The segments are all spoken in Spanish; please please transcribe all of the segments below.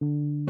Thank you.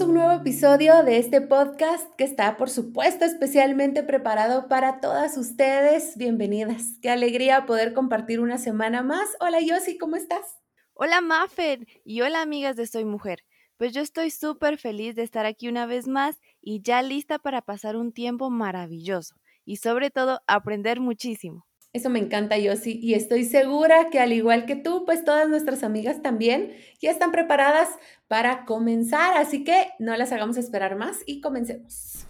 Un nuevo episodio de este podcast que está, por supuesto, especialmente preparado para todas ustedes. Bienvenidas. Qué alegría poder compartir una semana más. Hola, Yossi, ¿cómo estás? Hola, Maffer. Y hola, amigas de Soy Mujer. Pues yo estoy súper feliz de estar aquí una vez más y ya lista para pasar un tiempo maravilloso y sobre todo aprender muchísimo. Eso me encanta, Yossi, y estoy segura que al igual que tú, pues todas nuestras amigas también ya están preparadas para comenzar, así que no las hagamos esperar más y comencemos.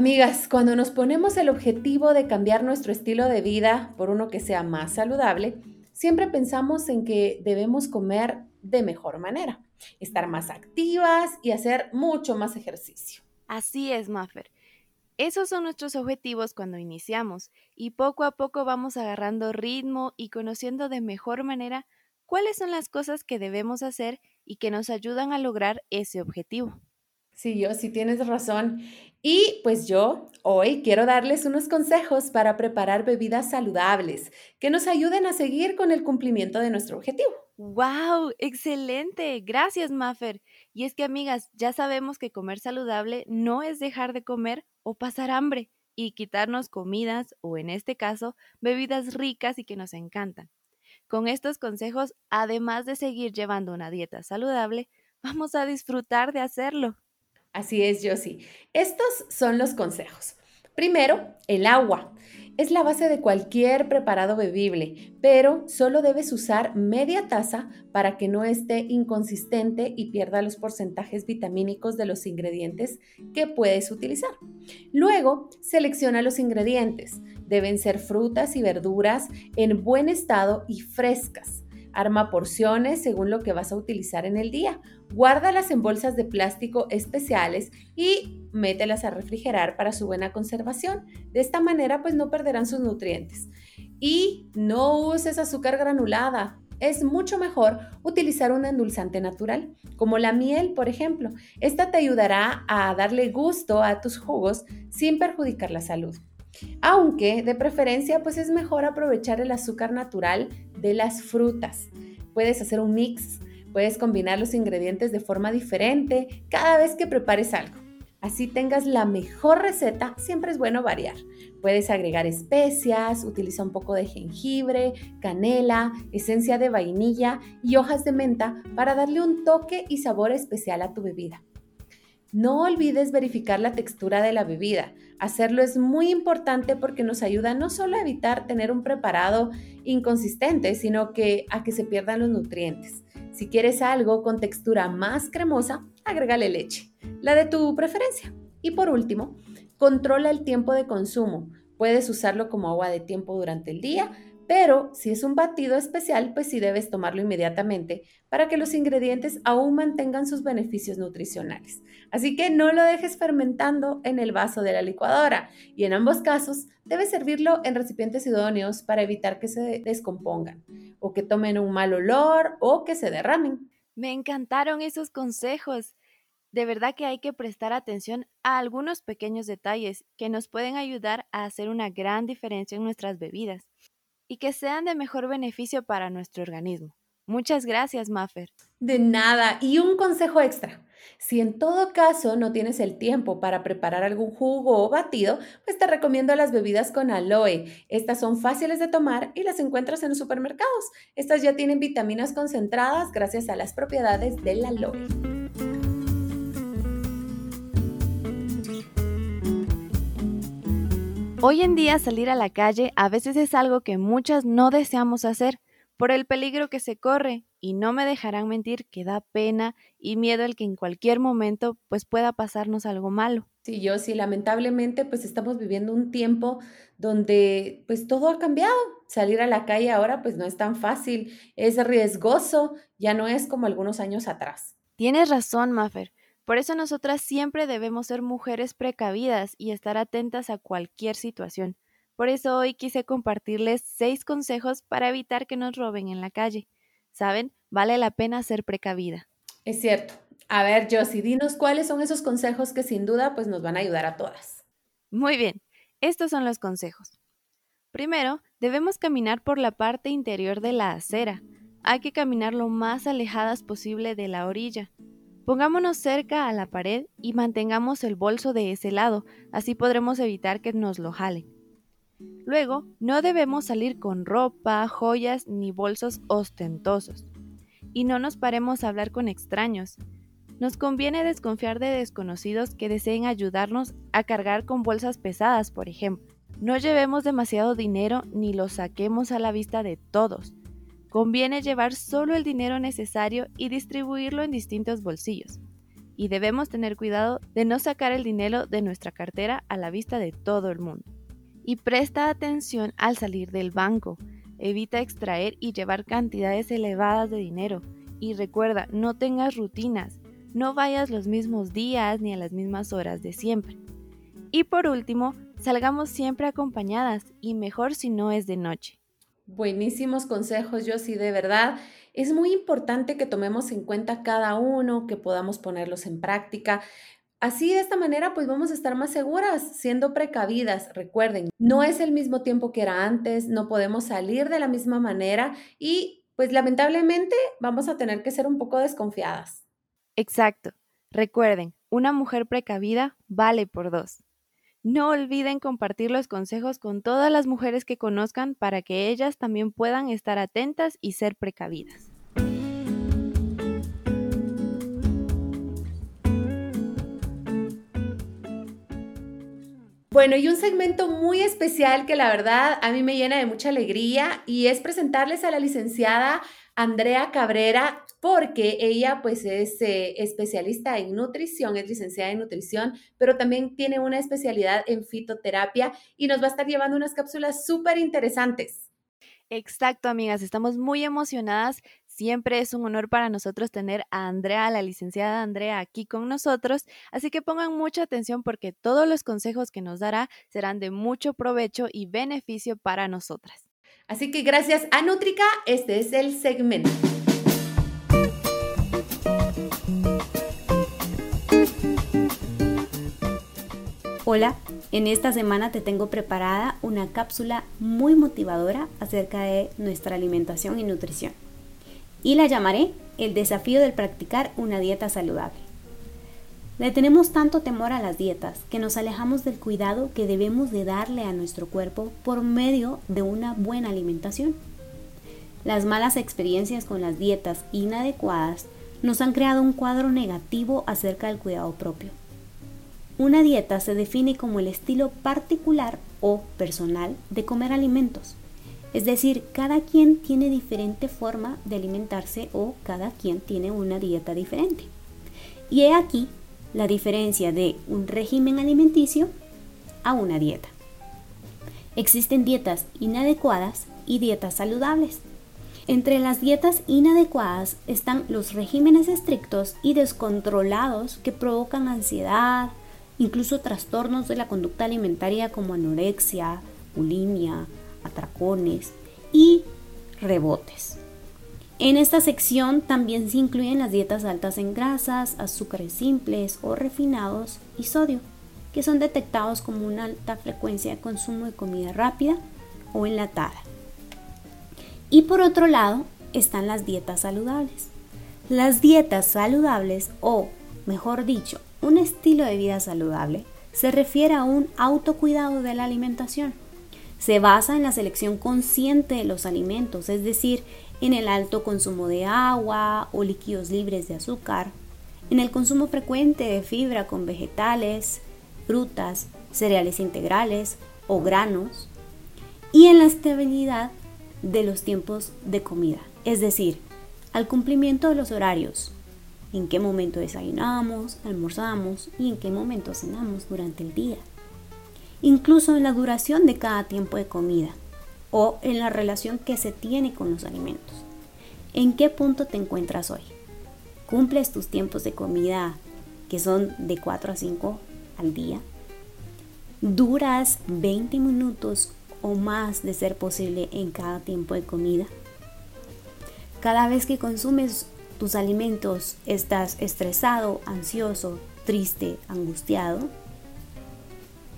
Amigas, cuando nos ponemos el objetivo de cambiar nuestro estilo de vida por uno que sea más saludable, siempre pensamos en que debemos comer de mejor manera estar más activas y hacer mucho más ejercicio. Así es, Maffer. Esos son nuestros objetivos cuando iniciamos y poco a poco vamos agarrando ritmo y conociendo de mejor manera cuáles son las cosas que debemos hacer y que nos ayudan a lograr ese objetivo. Sí, yo sí tienes razón. Y pues yo hoy quiero darles unos consejos para preparar bebidas saludables que nos ayuden a seguir con el cumplimiento de nuestro objetivo. ¡Wow! Excelente. Gracias, Maffer. Y es que, amigas, ya sabemos que comer saludable no es dejar de comer o pasar hambre y quitarnos comidas o, en este caso, bebidas ricas y que nos encantan. Con estos consejos, además de seguir llevando una dieta saludable, vamos a disfrutar de hacerlo. Así es, Josie. Estos son los consejos. Primero, el agua. Es la base de cualquier preparado bebible, pero solo debes usar media taza para que no esté inconsistente y pierda los porcentajes vitamínicos de los ingredientes que puedes utilizar. Luego, selecciona los ingredientes. Deben ser frutas y verduras en buen estado y frescas. Arma porciones según lo que vas a utilizar en el día. Guárdalas en bolsas de plástico especiales y mételas a refrigerar para su buena conservación. De esta manera pues no perderán sus nutrientes. Y no uses azúcar granulada. Es mucho mejor utilizar un endulzante natural, como la miel, por ejemplo. Esta te ayudará a darle gusto a tus jugos sin perjudicar la salud. Aunque de preferencia pues es mejor aprovechar el azúcar natural de las frutas. Puedes hacer un mix, puedes combinar los ingredientes de forma diferente cada vez que prepares algo. Así tengas la mejor receta, siempre es bueno variar. Puedes agregar especias, utiliza un poco de jengibre, canela, esencia de vainilla y hojas de menta para darle un toque y sabor especial a tu bebida. No olvides verificar la textura de la bebida. Hacerlo es muy importante porque nos ayuda no solo a evitar tener un preparado inconsistente, sino que a que se pierdan los nutrientes. Si quieres algo con textura más cremosa, agrégale leche, la de tu preferencia. Y por último, controla el tiempo de consumo. Puedes usarlo como agua de tiempo durante el día pero si es un batido especial, pues sí debes tomarlo inmediatamente para que los ingredientes aún mantengan sus beneficios nutricionales. Así que no lo dejes fermentando en el vaso de la licuadora y en ambos casos debes servirlo en recipientes idóneos para evitar que se descompongan o que tomen un mal olor o que se derramen. Me encantaron esos consejos. De verdad que hay que prestar atención a algunos pequeños detalles que nos pueden ayudar a hacer una gran diferencia en nuestras bebidas y que sean de mejor beneficio para nuestro organismo. Muchas gracias, Maffer. De nada. Y un consejo extra. Si en todo caso no tienes el tiempo para preparar algún jugo o batido, pues te recomiendo las bebidas con aloe. Estas son fáciles de tomar y las encuentras en los supermercados. Estas ya tienen vitaminas concentradas gracias a las propiedades del aloe. Hoy en día salir a la calle a veces es algo que muchas no deseamos hacer por el peligro que se corre y no me dejarán mentir que da pena y miedo el que en cualquier momento pues pueda pasarnos algo malo. Sí, yo sí, lamentablemente pues estamos viviendo un tiempo donde pues todo ha cambiado. Salir a la calle ahora pues no es tan fácil, es riesgoso, ya no es como algunos años atrás. Tienes razón, Maffer Por eso nosotras siempre debemos ser mujeres precavidas y estar atentas a cualquier situación. Por eso hoy quise compartirles seis consejos para evitar que nos roben en la calle. ¿Saben? Vale la pena ser precavida. Es cierto. A ver, Josie, dinos cuáles son esos consejos que sin duda pues nos van a ayudar a todas. Muy bien, estos son los consejos. Primero, debemos caminar por la parte interior de la acera. Hay que caminar lo más alejadas posible de la orilla. Pongámonos cerca a la pared y mantengamos el bolso de ese lado, así podremos evitar que nos lo jalen. Luego, no debemos salir con ropa, joyas ni bolsos ostentosos. Y no nos paremos a hablar con extraños. Nos conviene desconfiar de desconocidos que deseen ayudarnos a cargar con bolsas pesadas, por ejemplo. No llevemos demasiado dinero ni lo saquemos a la vista de todos. Conviene llevar solo el dinero necesario y distribuirlo en distintos bolsillos. Y debemos tener cuidado de no sacar el dinero de nuestra cartera a la vista de todo el mundo. Y presta atención al salir del banco. Evita extraer y llevar cantidades elevadas de dinero. Y recuerda, no tengas rutinas. No vayas los mismos días ni a las mismas horas de siempre. Y por último, salgamos siempre acompañadas y mejor si no es de noche. Buenísimos consejos, Josie, de verdad. Es muy importante que tomemos en cuenta cada uno, que podamos ponerlos en práctica. Así de esta manera pues vamos a estar más seguras, siendo precavidas. Recuerden, no es el mismo tiempo que era antes, no podemos salir de la misma manera y pues lamentablemente vamos a tener que ser un poco desconfiadas. Exacto. Recuerden, una mujer precavida vale por dos. No olviden compartir los consejos con todas las mujeres que conozcan para que ellas también puedan estar atentas y ser precavidas. Bueno, y un segmento muy especial que la verdad a mí me llena de mucha alegría y es presentarles a la licenciada Andrea Cabrera, porque ella pues es eh, especialista en nutrición, es licenciada en nutrición, pero también tiene una especialidad en fitoterapia y nos va a estar llevando unas cápsulas súper interesantes. Exacto, amigas, estamos muy emocionadas. Siempre es un honor para nosotros tener a Andrea, la licenciada Andrea, aquí con nosotros. Así que pongan mucha atención porque todos los consejos que nos dará serán de mucho provecho y beneficio para nosotras. Así que gracias a Nutrica, este es el segmento. Hola, en esta semana te tengo preparada una cápsula muy motivadora acerca de nuestra alimentación y nutrición. Y la llamaré el desafío del practicar una dieta saludable. Le tenemos tanto temor a las dietas que nos alejamos del cuidado que debemos de darle a nuestro cuerpo por medio de una buena alimentación. Las malas experiencias con las dietas inadecuadas nos han creado un cuadro negativo acerca del cuidado propio una dieta se define como el estilo particular o personal de comer alimentos. Es decir, cada quien tiene diferente forma de alimentarse o cada quien tiene una dieta diferente. Y he aquí la diferencia de un régimen alimenticio a una dieta. Existen dietas inadecuadas y dietas saludables. Entre las dietas inadecuadas están los regímenes estrictos y descontrolados que provocan ansiedad, incluso trastornos de la conducta alimentaria como anorexia, bulimia, atracones y rebotes. En esta sección también se incluyen las dietas altas en grasas, azúcares simples o refinados y sodio, que son detectados como una alta frecuencia de consumo de comida rápida o enlatada. Y por otro lado están las dietas saludables. Las dietas saludables o, mejor dicho, un estilo de vida saludable se refiere a un autocuidado de la alimentación. Se basa en la selección consciente de los alimentos, es decir, en el alto consumo de agua o líquidos libres de azúcar, en el consumo frecuente de fibra con vegetales, frutas, cereales integrales o granos, y en la estabilidad de los tiempos de comida, es decir, al cumplimiento de los horarios, en qué momento desayunamos, almorzamos y en qué momento cenamos durante el día. Incluso en la duración de cada tiempo de comida o en la relación que se tiene con los alimentos. ¿En qué punto te encuentras hoy? ¿Cumples tus tiempos de comida que son de 4 a 5 al día. Duras 20 minutos o más de ser posible en cada tiempo de comida. Cada vez que consumes tus alimentos estás estresado, ansioso, triste, angustiado.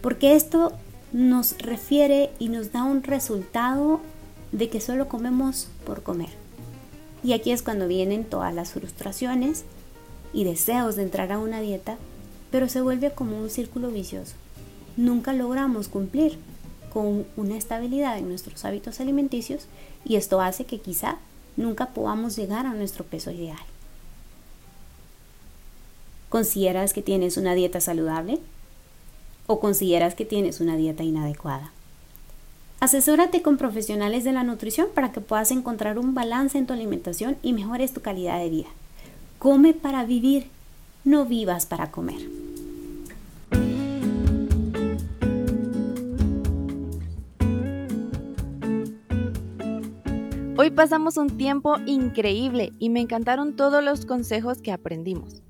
Porque esto nos refiere y nos da un resultado de que solo comemos por comer. Y aquí es cuando vienen todas las frustraciones y deseos de entrar a una dieta, pero se vuelve como un círculo vicioso. Nunca logramos cumplir con una estabilidad en nuestros hábitos alimenticios y esto hace que quizá nunca podamos llegar a nuestro peso ideal. ¿Consideras que tienes una dieta saludable? ¿O consideras que tienes una dieta inadecuada? Asesórate con profesionales de la nutrición para que puedas encontrar un balance en tu alimentación y mejores tu calidad de vida. Come para vivir, no vivas para comer. Hoy pasamos un tiempo increíble y me encantaron todos los consejos que aprendimos.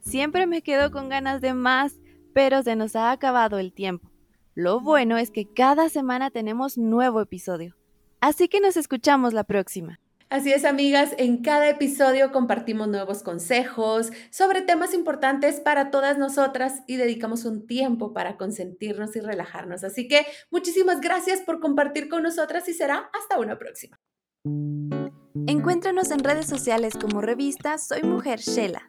Siempre me quedo con ganas de más, pero se nos ha acabado el tiempo. Lo bueno es que cada semana tenemos nuevo episodio. Así que nos escuchamos la próxima. Así es, amigas, en cada episodio compartimos nuevos consejos sobre temas importantes para todas nosotras y dedicamos un tiempo para consentirnos y relajarnos. Así que muchísimas gracias por compartir con nosotras y será hasta una próxima. Encuéntranos en redes sociales como revista Soy Mujer Shela.